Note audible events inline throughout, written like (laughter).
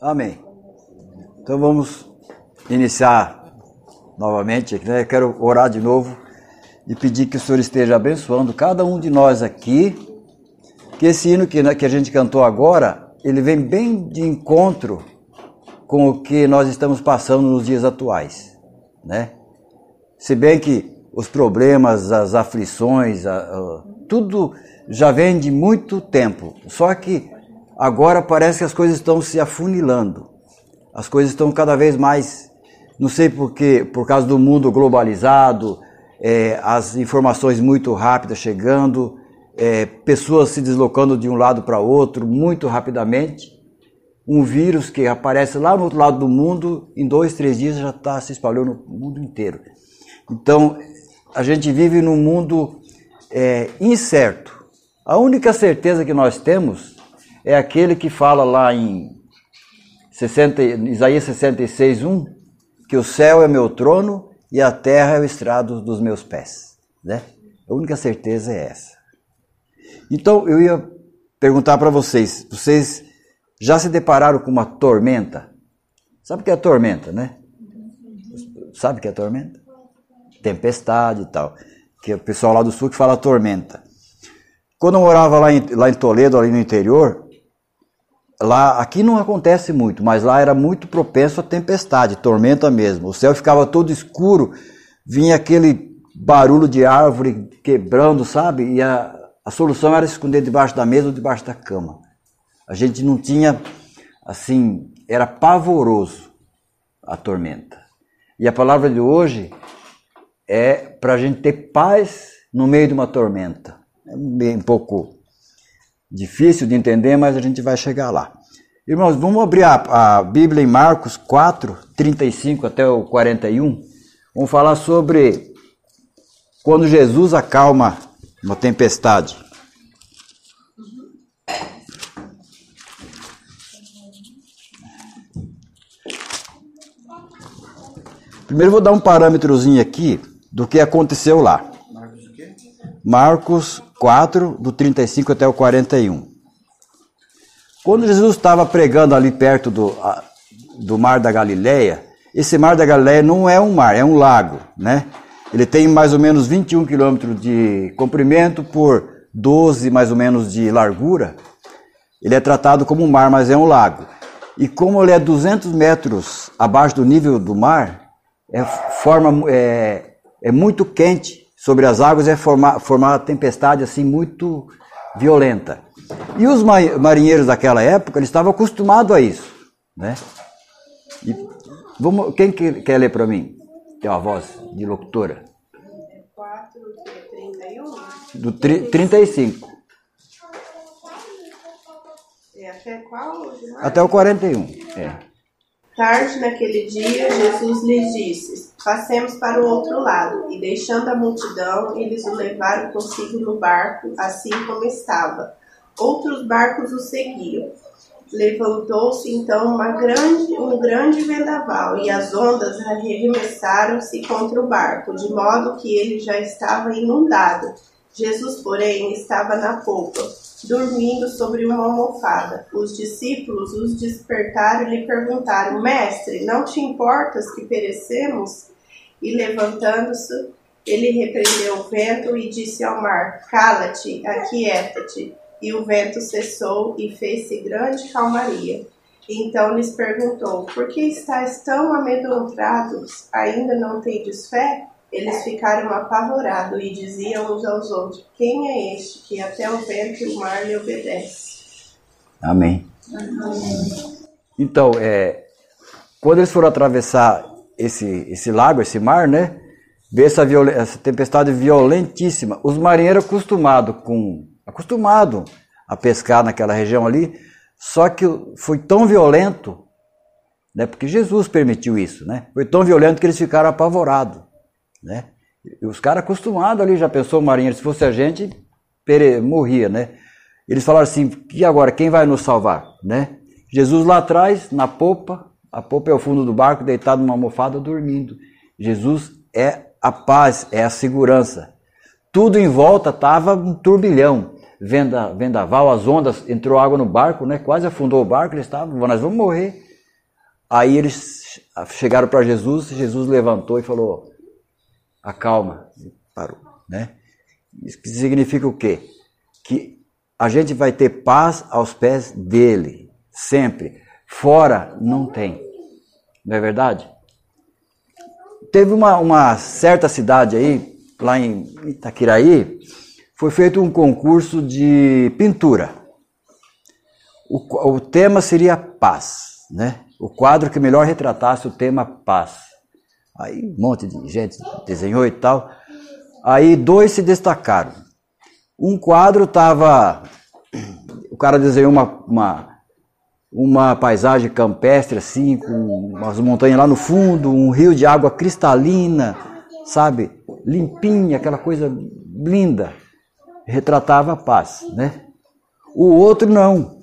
Amém. Então vamos iniciar novamente. Né? Eu quero orar de novo e pedir que o Senhor esteja abençoando cada um de nós aqui. Que esse hino que, né, que a gente cantou agora, ele vem bem de encontro com o que nós estamos passando nos dias atuais, né? Se bem que os problemas, as aflições, a, a, tudo já vem de muito tempo. Só que agora parece que as coisas estão se afunilando. As coisas estão cada vez mais, não sei por quê, por causa do mundo globalizado, é, as informações muito rápidas chegando, é, pessoas se deslocando de um lado para outro muito rapidamente. Um vírus que aparece lá no outro lado do mundo, em dois, três dias já está se espalhando no mundo inteiro. Então, a gente vive num mundo é, incerto. A única certeza que nós temos é aquele que fala lá em 60, Isaías 66, 1, que o céu é meu trono e a terra é o estrado dos meus pés. Né? A única certeza é essa. Então eu ia perguntar para vocês: vocês já se depararam com uma tormenta? Sabe o que é tormenta, né? Sabe o que é tormenta? Tempestade e tal. Que é o pessoal lá do sul que fala tormenta. Quando eu morava lá em, lá em Toledo, ali no interior, lá aqui não acontece muito, mas lá era muito propenso a tempestade, tormenta mesmo. O céu ficava todo escuro, vinha aquele barulho de árvore quebrando, sabe? E a, a solução era esconder debaixo da mesa ou debaixo da cama. A gente não tinha, assim, era pavoroso a tormenta. E a palavra de hoje é para a gente ter paz no meio de uma tormenta. É um pouco difícil de entender, mas a gente vai chegar lá. Irmãos, vamos abrir a, a Bíblia em Marcos 4, 35 até o 41. Vamos falar sobre quando Jesus acalma uma tempestade. Primeiro vou dar um parâmetrozinho aqui do que aconteceu lá. Marcos 4, do 35 até o 41. Quando Jesus estava pregando ali perto do, do Mar da Galileia, esse Mar da Galileia não é um mar, é um lago, né? Ele tem mais ou menos 21 quilômetros de comprimento por 12 mais ou menos de largura. Ele é tratado como um mar, mas é um lago. E como ele é 200 metros abaixo do nível do mar, é, forma, é, é muito quente sobre as águas é formar, formar uma tempestade assim muito violenta. E os marinheiros daquela época eles estavam acostumados a isso, né? E vamos, quem quer ler para mim? Tem uma voz de locutora. 4, 31? Do tri, 35. É, até qual? Até o 41. É. Tarde naquele dia, Jesus lhes disse: Passemos para o outro lado. E deixando a multidão, eles o levaram consigo no barco, assim como estava. Outros barcos o seguiam. Levantou-se então grande, um grande vendaval, e as ondas arremessaram-se contra o barco, de modo que ele já estava inundado. Jesus, porém, estava na polpa dormindo sobre uma almofada. Os discípulos os despertaram e lhe perguntaram: Mestre, não te importas que perecemos? E levantando-se, ele repreendeu o vento e disse ao mar: Cala-te, aquieta-te. E o vento cessou e fez-se grande calmaria. Então lhes perguntou: Por que estáis tão amedrontados? Ainda não tendes fé? Eles ficaram apavorados e diziam uns aos outros: Quem é este que até o vento e o mar lhe obedece? Amém. Amém. Então, é, quando eles foram atravessar esse, esse lago, esse mar, né? Ver essa, essa tempestade violentíssima. Os marinheiros acostumados com acostumado a pescar naquela região ali, só que foi tão violento, né? Porque Jesus permitiu isso, né? Foi tão violento que eles ficaram apavorados. Né? E os caras acostumados ali, já pensou o marinheiro, se fosse a gente, pere, morria, né? Eles falaram assim, e agora, quem vai nos salvar, né? Jesus lá atrás, na popa, a popa é o fundo do barco, deitado numa almofada, dormindo. Jesus é a paz, é a segurança. Tudo em volta estava um turbilhão, venda, vendaval, as ondas, entrou água no barco, né? Quase afundou o barco, eles estavam, nós vamos morrer. Aí eles chegaram para Jesus, Jesus levantou e falou: acalma, parou, né? Isso significa o quê? Que a gente vai ter paz aos pés dele, sempre. Fora não tem. Não é verdade? Teve uma, uma certa cidade aí, lá em Itaquiraí, foi feito um concurso de pintura. O, o tema seria paz, né? O quadro que melhor retratasse o tema paz. Aí um monte de gente desenhou e tal. Aí dois se destacaram. Um quadro estava. O cara desenhou uma, uma, uma paisagem campestre, assim, com umas montanhas lá no fundo, um rio de água cristalina, sabe? Limpinha, aquela coisa linda. Retratava a paz, né? O outro não.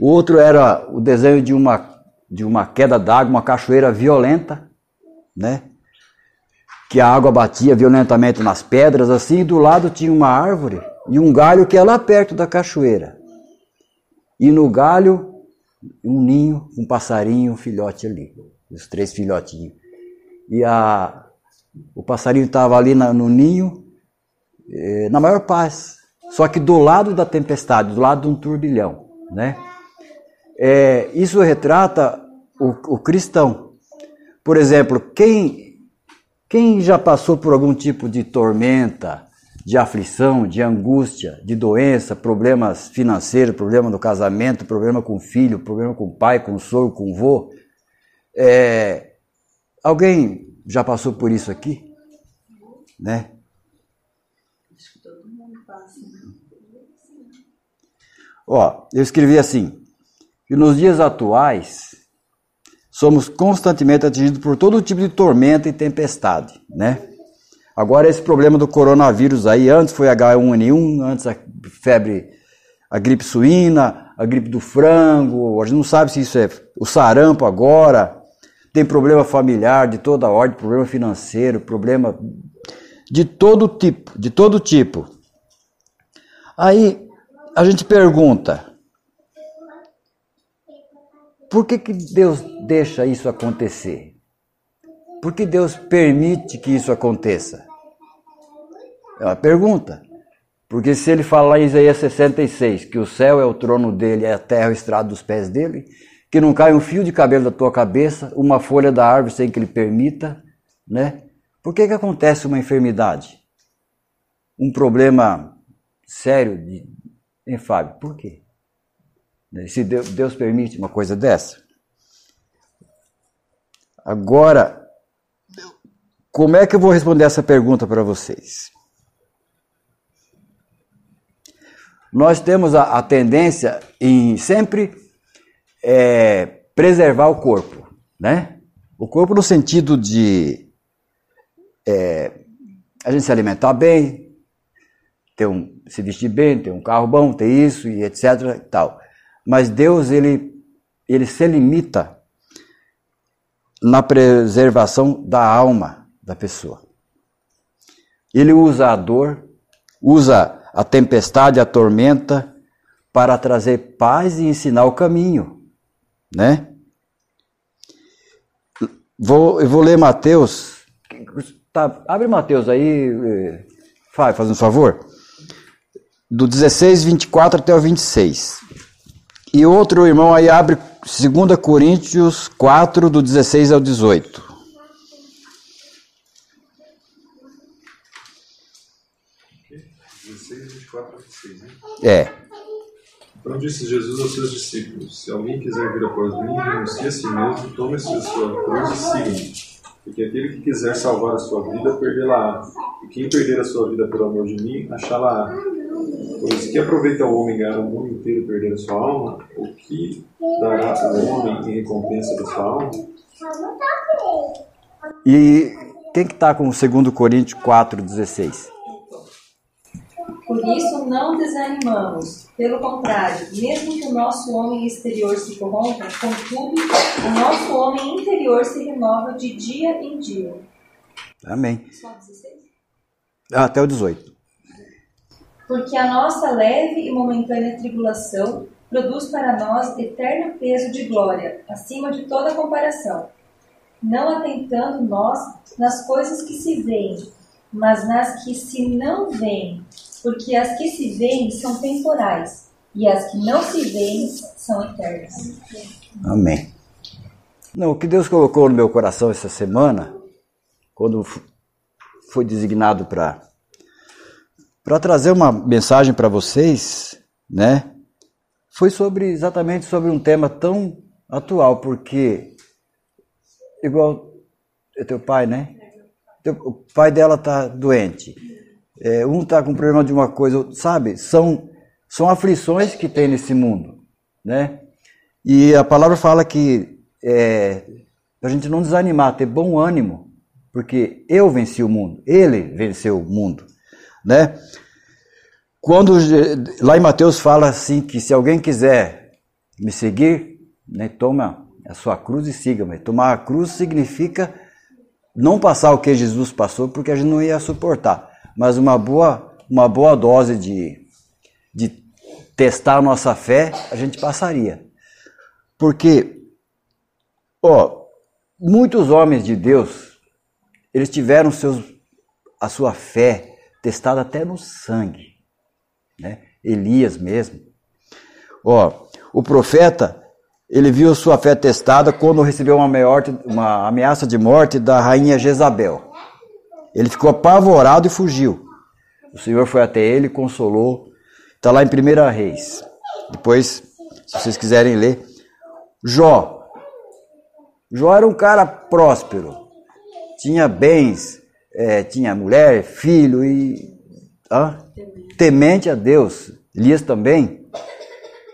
O outro era o desenho de uma, de uma queda d'água, uma cachoeira violenta, né? Que a água batia violentamente nas pedras, assim, e do lado tinha uma árvore e um galho que é lá perto da cachoeira. E no galho, um ninho, um passarinho, um filhote ali. Os três filhotinhos. E a, o passarinho estava ali na, no ninho, eh, na maior paz. Só que do lado da tempestade, do lado de um turbilhão, né? É, isso retrata o, o cristão. Por exemplo, quem, quem já passou por algum tipo de tormenta, de aflição, de angústia, de doença, problemas financeiros, problema no casamento, problema com o filho, problema com o pai, com o sogro, com o vô. É, alguém já passou por isso aqui? Né? Acho que todo mundo passa. Ó, eu escrevi assim, que nos dias atuais somos constantemente atingidos por todo tipo de tormenta e tempestade, né? Agora esse problema do coronavírus aí, antes foi H1N1, antes a febre, a gripe suína, a gripe do frango, a gente não sabe se isso é o sarampo agora, tem problema familiar de toda ordem, problema financeiro, problema de todo tipo, de todo tipo. Aí a gente pergunta, por que, que Deus deixa isso acontecer? Por que Deus permite que isso aconteça? É uma pergunta. Porque se ele fala em Isaías 66 que o céu é o trono dele e a terra é o estrado dos pés dele, que não cai um fio de cabelo da tua cabeça, uma folha da árvore sem que ele permita, né? Por que, que acontece uma enfermidade? Um problema sério de. Hein, Fábio? Por quê? Se Deus, Deus permite uma coisa dessa? Agora, como é que eu vou responder essa pergunta para vocês? Nós temos a, a tendência em sempre é, preservar o corpo, né? O corpo no sentido de é, a gente se alimentar bem, ter um, se vestir bem, ter um carro bom, ter isso e etc. E tal. Mas Deus ele ele se limita na preservação da alma da pessoa. Ele usa a dor, usa a tempestade, a tormenta, para trazer paz e ensinar o caminho, né? Vou, eu vou ler Mateus. Tá, abre Mateus aí, Fábio, faz um favor. Do 16, 24 até o 26. E outro irmão aí abre 2 Coríntios 4, do 16 ao 18. É. Então disse Jesus aos seus discípulos: Se alguém quiser vir após mim, renuncie a si mesmo, tome a sua cruz e siga-me. Porque aquele que quiser salvar a sua vida, perdê-la-á. E quem perder a sua vida por amor de mim, achá-la-á. Pois que aproveita o homem ganhar o mundo inteiro e perder a sua alma? O que dará o homem em recompensa da sua alma? E quem que está com o 2 Coríntios 4,16? Por isso não desanimamos. Pelo contrário, mesmo que o nosso homem exterior se corrompa, contudo, o nosso homem interior se renova de dia em dia. Amém. Só 16? Ah, até o 18. Porque a nossa leve e momentânea tribulação produz para nós eterno peso de glória, acima de toda comparação. Não atentando nós nas coisas que se veem, mas nas que se não veem, porque as que se veem são temporais, e as que não se veem são eternas. Amém. Não, o que Deus colocou no meu coração essa semana, quando foi designado para para trazer uma mensagem para vocês, né? Foi sobre exatamente sobre um tema tão atual, porque igual é teu pai, né? O pai dela tá doente. É, um tá com problema de uma coisa, sabe? São são aflições que tem nesse mundo, né? E a palavra fala que é, a gente não desanimar, ter bom ânimo, porque eu venci o mundo, ele venceu o mundo, né? Quando lá em Mateus fala assim que se alguém quiser me seguir, né, toma a sua cruz e siga-me. Tomar a cruz significa não passar o que Jesus passou, porque a gente não ia suportar, mas uma boa, uma boa dose de, de testar a nossa fé, a gente passaria. Porque, ó, muitos homens de Deus, eles tiveram seus, a sua fé testada até no sangue. Né? Elias mesmo. Ó, o profeta, ele viu sua fé testada quando recebeu uma, maior, uma ameaça de morte da rainha Jezabel. Ele ficou apavorado e fugiu. O Senhor foi até ele, consolou Está lá em 1 Reis. Depois, se vocês quiserem ler. Jó. Jó era um cara próspero. Tinha bens, é, tinha mulher, filho e. Ah, temente a Deus. Elias também.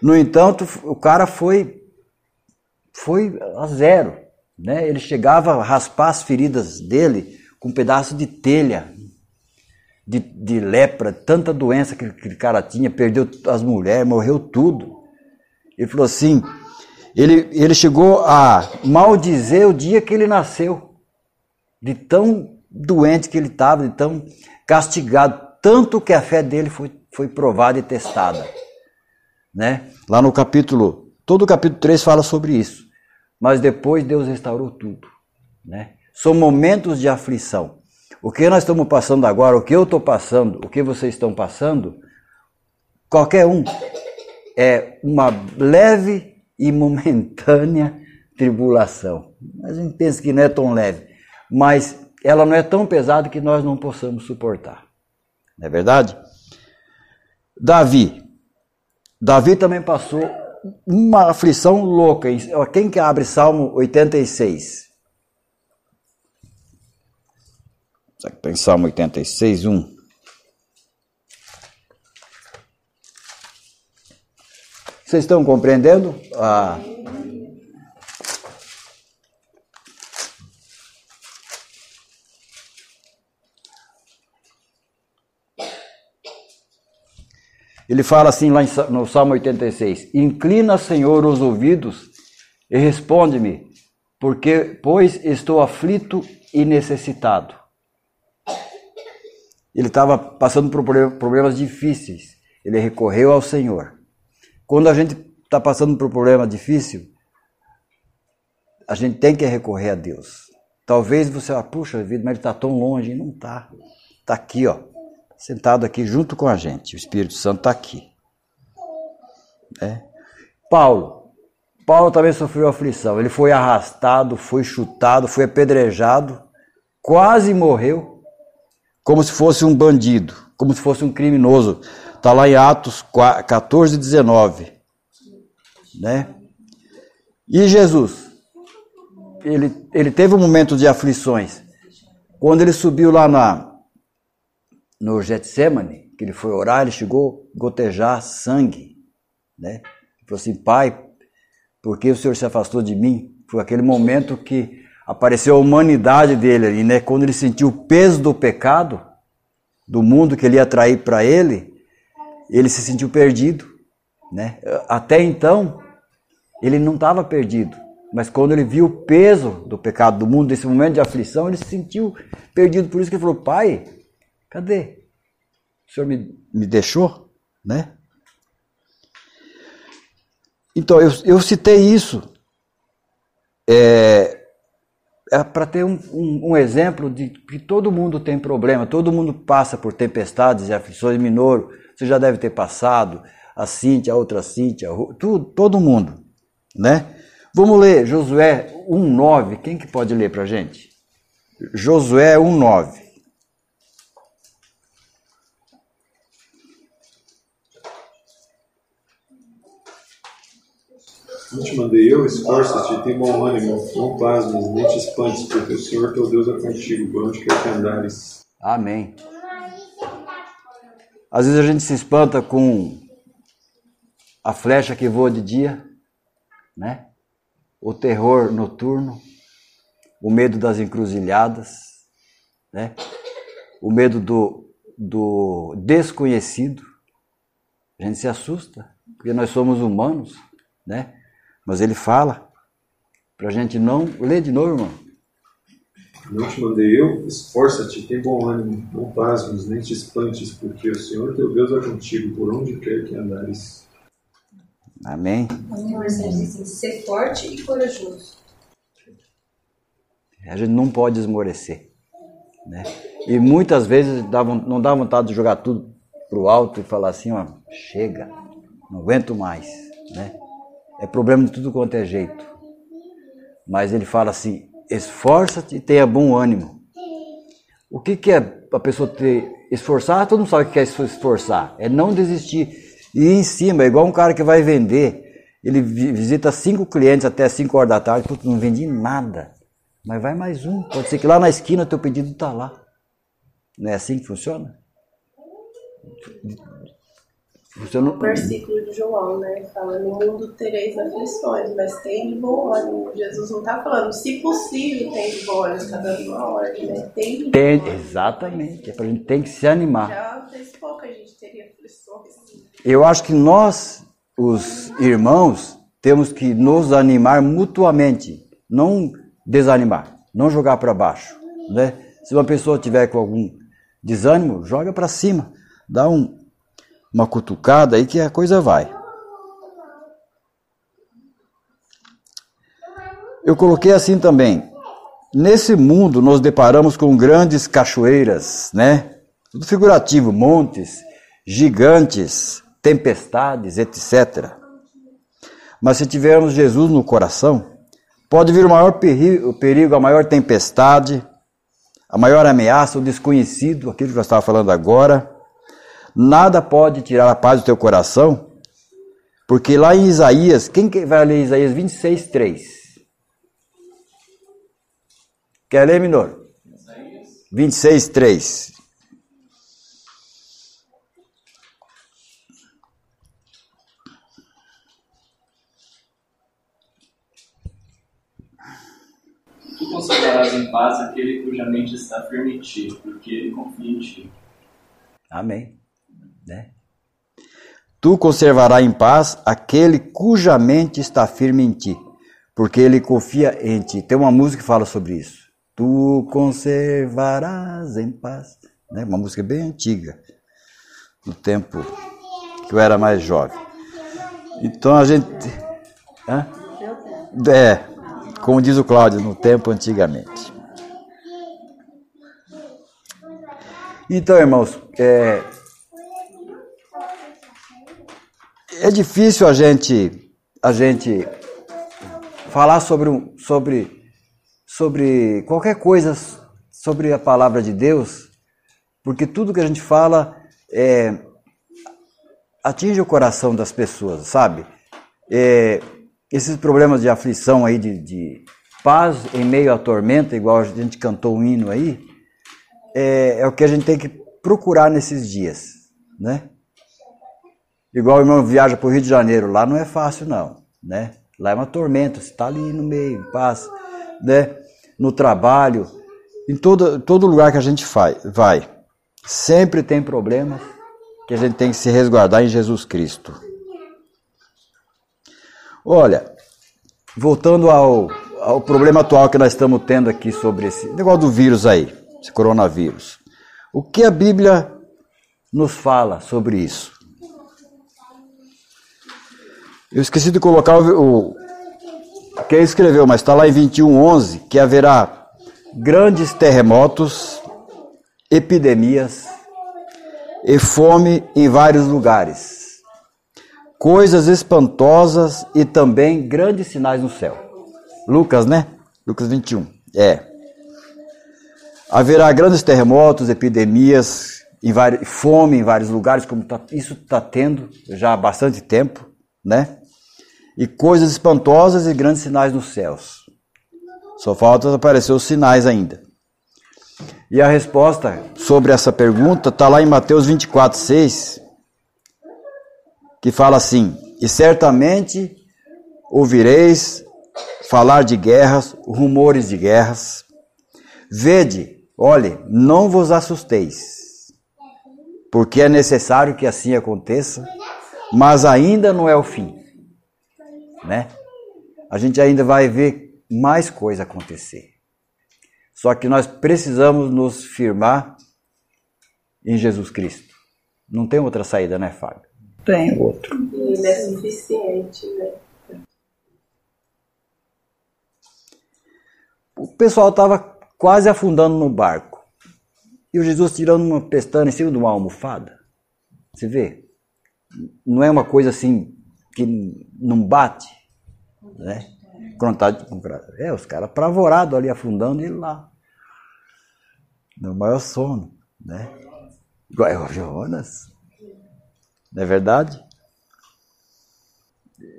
No entanto, o cara foi, foi a zero. Né? Ele chegava a raspar as feridas dele com um pedaço de telha de, de lepra, tanta doença que aquele cara tinha, perdeu as mulheres, morreu tudo. Ele falou assim: ele, ele chegou a maldizer o dia que ele nasceu, de tão doente que ele estava, de tão castigado, tanto que a fé dele foi, foi provada e testada. Né? Lá no capítulo, todo o capítulo 3 fala sobre isso. Mas depois Deus restaurou tudo. Né? São momentos de aflição. O que nós estamos passando agora, o que eu estou passando, o que vocês estão passando, qualquer um, é uma leve e momentânea (laughs) tribulação. A gente pensa que não é tão leve, mas ela não é tão pesada que nós não possamos suportar. Não é verdade? Davi. Davi também passou uma aflição louca. Quem que abre Salmo 86? Que Salmo 86, 1? Vocês estão compreendendo? Ah, Ele fala assim lá no Salmo 86: Inclina, Senhor, os ouvidos e responde-me, porque pois estou aflito e necessitado. Ele estava passando por problemas difíceis. Ele recorreu ao Senhor. Quando a gente está passando por um problema difícil, a gente tem que recorrer a Deus. Talvez você, ah, puxa vida, mas ele está tão longe. Não está. Está aqui, ó, sentado aqui junto com a gente. O Espírito Santo está aqui. É. Paulo. Paulo também sofreu aflição. Ele foi arrastado, foi chutado, foi apedrejado, quase morreu como se fosse um bandido, como se fosse um criminoso. Está lá em Atos 14, 19. Né? E Jesus? Ele, ele teve um momento de aflições. Quando ele subiu lá na, no Getsemane, que ele foi orar, ele chegou a gotejar sangue. Né? Ele falou assim, pai, por que o Senhor se afastou de mim? Foi aquele momento que apareceu a humanidade dele ali, né? Quando ele sentiu o peso do pecado, do mundo que ele ia trair para ele, ele se sentiu perdido, né? Até então, ele não estava perdido, mas quando ele viu o peso do pecado do mundo, desse momento de aflição, ele se sentiu perdido. Por isso que ele falou: Pai, cadê? O senhor me, me deixou, né? Então, eu, eu citei isso é, é para ter um, um, um, exemplo de que todo mundo tem problema, todo mundo passa por tempestades e aflições. Minoro, você já deve ter passado, a Cíntia, a outra Cíntia, tudo, todo mundo, né? Vamos ler Josué 1,9. Quem que pode ler para gente? Josué 1,9. Não te mandei eu, esforça-te, tem bom ânimo, não pasmes, nem te espantes, porque o Senhor teu Deus é contigo, por onde quer que andares. Amém. Às vezes a gente se espanta com a flecha que voa de dia, né? O terror noturno, o medo das encruzilhadas, né? O medo do, do desconhecido. A gente se assusta, porque nós somos humanos, né? Mas ele fala para a gente não. Lê de novo, irmão. Não te mandei eu? Esforça-te, tem bom ânimo, não pasmes, nem te espantes, porque o Senhor teu Deus é contigo por onde quer que andares. Amém. Assim, ser forte e corajoso. A gente não pode esmorecer. Né? E muitas vezes dá, não dá vontade de jogar tudo pro alto e falar assim, ó, chega, não aguento mais. Né? É problema de tudo quanto é jeito. Mas ele fala assim: esforça-te e tenha bom ânimo. O que, que é a pessoa ter esforçar? Todo mundo sabe o que é esforçar. É não desistir. E em cima, é igual um cara que vai vender. Ele visita cinco clientes até cinco horas da tarde, putz, não vendi nada. Mas vai mais um. Pode ser que lá na esquina teu pedido está lá. Não é assim que funciona? Você não... O versículo de João, né? Fala, no mundo tereis aflições, mas tem de bom ânimo. Jesus não está falando, se possível, tem de bom ânimo, está dando uma ordem, né? Tem de tem, bom. Exatamente, é para a gente tem que se animar. Já fez pouco a gente teria aflições. Eu acho que nós, os irmãos, temos que nos animar mutuamente, não desanimar, não jogar para baixo, né? Se uma pessoa tiver com algum desânimo, joga para cima, dá um, uma cutucada aí que a coisa vai. Eu coloquei assim também. Nesse mundo nos deparamos com grandes cachoeiras, né? Tudo figurativo, montes, gigantes, tempestades, etc. Mas se tivermos Jesus no coração, pode vir o maior perigo, o perigo, a maior tempestade, a maior ameaça, o desconhecido, aquilo que eu estava falando agora. Nada pode tirar a paz do teu coração, porque lá em Isaías, quem vai ler Isaías 26, 3? Quer ler, Minor? 26, 3. Tu conservarás em paz aquele cuja mente está firme em ti, porque ele confia em ti. Amém. Né? Tu conservarás em paz aquele cuja mente está firme em ti, porque ele confia em ti. Tem uma música que fala sobre isso. Tu conservarás em paz. Né? Uma música bem antiga, no tempo que eu era mais jovem. Então a gente. Hã? É, como diz o Cláudio, no tempo antigamente. Então, irmãos, é, é difícil a gente a gente falar sobre sobre sobre qualquer coisa sobre a palavra de Deus, porque tudo que a gente fala é, atinge o coração das pessoas, sabe? É, esses problemas de aflição aí, de, de, paz em meio à tormenta, igual a gente cantou um hino aí, é, é o que a gente tem que procurar nesses dias, né? Igual o irmão viaja para o Rio de Janeiro, lá não é fácil não, né? Lá é uma tormenta, você está ali no meio, paz, né? No trabalho, em todo, todo lugar que a gente faz, vai, sempre tem problemas que a gente tem que se resguardar em Jesus Cristo. Olha, voltando ao, ao problema atual que nós estamos tendo aqui sobre esse negócio do vírus aí, esse coronavírus. O que a Bíblia nos fala sobre isso? Eu esqueci de colocar o, o quem escreveu, mas está lá em 21:11 que haverá grandes terremotos, epidemias e fome em vários lugares. Coisas espantosas e também grandes sinais no céu. Lucas, né? Lucas 21. É. Haverá grandes terremotos, epidemias, em vários, fome em vários lugares, como tá, isso está tendo já há bastante tempo, né? E coisas espantosas e grandes sinais nos céus. Só falta aparecer os sinais ainda. E a resposta sobre essa pergunta está lá em Mateus 24, 6, que fala assim: E certamente ouvireis falar de guerras, rumores de guerras. Vede, olhe, não vos assusteis, porque é necessário que assim aconteça, mas ainda não é o fim, né? A gente ainda vai ver mais coisa acontecer. Só que nós precisamos nos firmar em Jesus Cristo. Não tem outra saída, né, Fábio? Tem outro. Ele é suficiente, né? O pessoal estava quase afundando no barco. E o Jesus tirando uma pestana em cima de uma almofada. Você vê? Não é uma coisa assim que não bate, né? Tá é, os caras apavorados ali afundando ele lá. No maior sono, né? Igual é o Jonas. Não é verdade?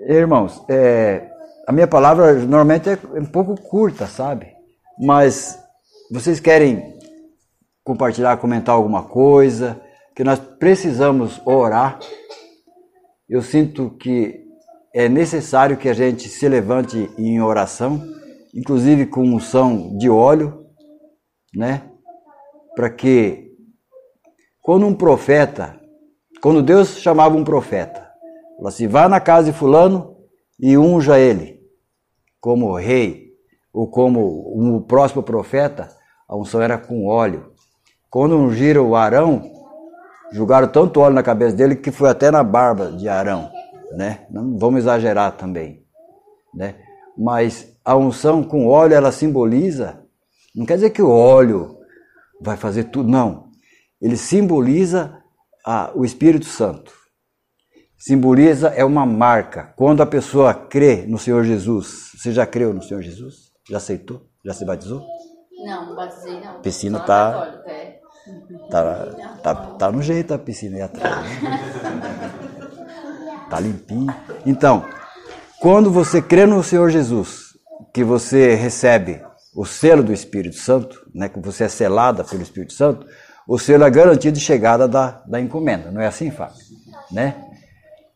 Irmãos, é, a minha palavra normalmente é um pouco curta, sabe? Mas vocês querem compartilhar, comentar alguma coisa, que nós precisamos orar. Eu sinto que é necessário que a gente se levante em oração, inclusive com unção de óleo, né? Para que quando um profeta, quando Deus chamava um profeta, falou assim: vá na casa de fulano e unja ele como rei, ou como o próximo profeta, a unção era com óleo. Quando ungiram o Arão, jogaram tanto óleo na cabeça dele que foi até na barba de Arão, né? Não vamos exagerar também, né? Mas a unção com óleo ela simboliza, não quer dizer que o óleo vai fazer tudo, não. Ele simboliza a, o Espírito Santo simboliza é uma marca. Quando a pessoa crê no Senhor Jesus, você já creu no Senhor Jesus? Já aceitou? Já se batizou? Não, não batizei não. Piscina tá, é. Tá, tá, tá no jeito a piscina aí atrás. Né? tá limpinho. Então, quando você crê no Senhor Jesus, que você recebe o selo do Espírito Santo, né, que você é selada pelo Espírito Santo, o selo é garantia de chegada da, da encomenda. Não é assim, Fábio? Né?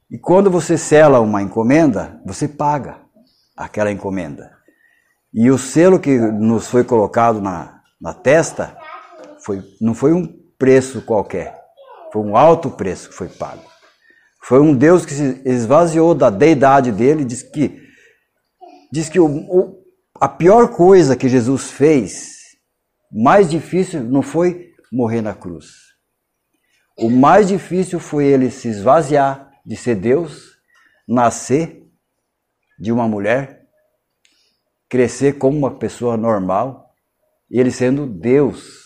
E quando você sela uma encomenda, você paga aquela encomenda. E o selo que nos foi colocado na, na testa foi, não foi um preço qualquer, foi um alto preço que foi pago. Foi um Deus que se esvaziou da deidade dele, diz que, diz que o, o, a pior coisa que Jesus fez, mais difícil, não foi morrer na cruz. O mais difícil foi ele se esvaziar de ser Deus, nascer de uma mulher, crescer como uma pessoa normal, ele sendo Deus.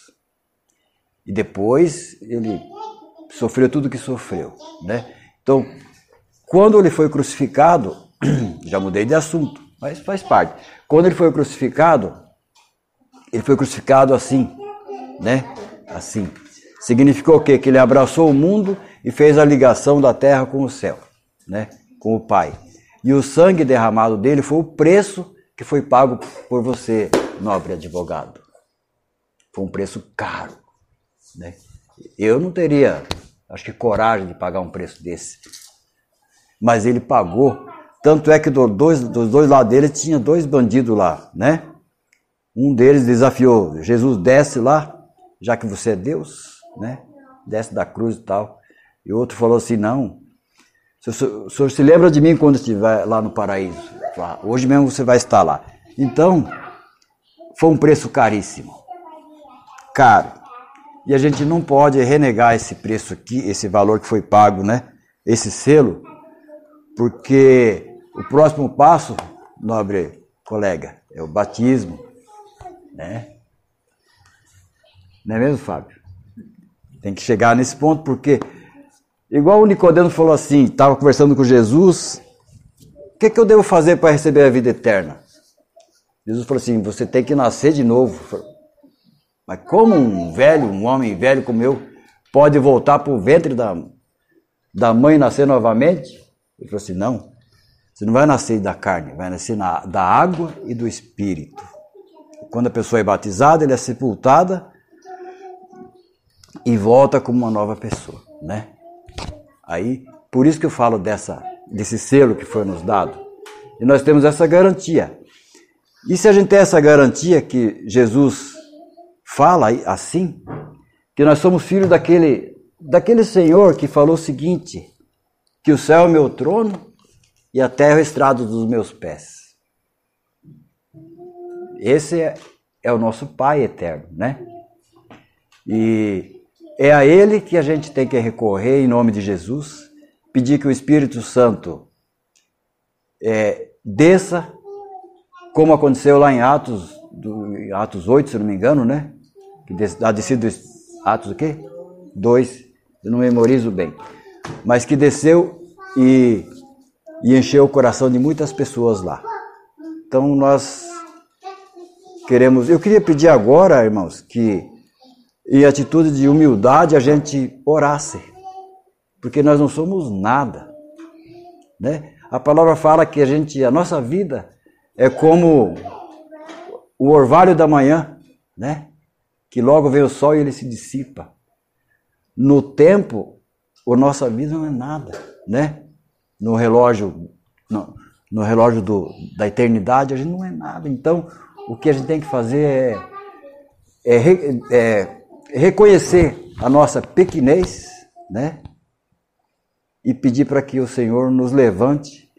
E depois ele sofreu tudo que sofreu, né? Então, quando ele foi crucificado, (clears throat) já mudei de assunto, mas faz parte. Quando ele foi crucificado, ele foi crucificado assim, né? Assim. Significou o quê? Que ele abraçou o mundo e fez a ligação da terra com o céu, né? com o Pai. E o sangue derramado dele foi o preço que foi pago por você, nobre advogado. Foi um preço caro. Né? Eu não teria, acho que, coragem de pagar um preço desse. Mas ele pagou. Tanto é que do dois, dos dois lados dele tinha dois bandidos lá, né? Um deles desafiou, Jesus desce lá, já que você é Deus, né? Desce da cruz e tal. E outro falou assim: Não, o senhor, o senhor se lembra de mim quando estiver lá no paraíso? Hoje mesmo você vai estar lá. Então, foi um preço caríssimo. Caro. E a gente não pode renegar esse preço aqui, esse valor que foi pago, né? Esse selo, Porque o próximo passo, nobre colega, é o batismo, né? Não é mesmo, Fábio? Tem que chegar nesse ponto, porque, igual o Nicodemo falou assim, estava conversando com Jesus, o que, que eu devo fazer para receber a vida eterna? Jesus falou assim: você tem que nascer de novo. Mas como um velho, um homem velho como eu, pode voltar para o ventre da, da mãe nascer novamente? Ele falou assim: não, você não vai nascer da carne, vai nascer na, da água e do espírito. Quando a pessoa é batizada, ela é sepultada e volta como uma nova pessoa, né? Aí, por isso que eu falo dessa, desse selo que foi nos dado. E nós temos essa garantia. E se a gente tem essa garantia que Jesus fala assim, que nós somos filhos daquele, daquele Senhor que falou o seguinte: que o céu é o meu trono e a terra é o estrado dos meus pés. Esse é, é o nosso Pai eterno, né? E é a Ele que a gente tem que recorrer em nome de Jesus, pedir que o Espírito Santo é, desça, como aconteceu lá em Atos, do, Atos 8, se não me engano, né? A descida dos Atos o quê? 2, eu não memorizo bem. Mas que desceu e, e encheu o coração de muitas pessoas lá. Então nós queremos. Eu queria pedir agora, irmãos, que em atitude de humildade a gente orasse, porque nós não somos nada, né? A palavra fala que a gente, a nossa vida é como o orvalho da manhã, né? Que logo vem o sol e ele se dissipa. No tempo, a nossa vida não é nada, né? No relógio, no, no relógio do, da eternidade, a gente não é nada. Então, o que a gente tem que fazer é, é, é reconhecer a nossa pequenez, né? E pedir para que o Senhor nos levante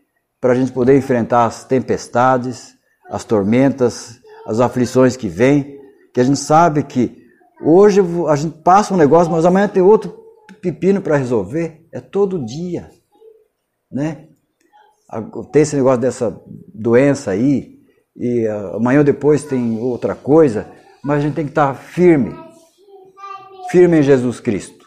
para a gente poder enfrentar as tempestades, as tormentas, as aflições que vêm, que a gente sabe que hoje a gente passa um negócio, mas amanhã tem outro pepino para resolver. É todo dia, né? Tem esse negócio dessa doença aí, e amanhã ou depois tem outra coisa, mas a gente tem que estar firme, firme em Jesus Cristo.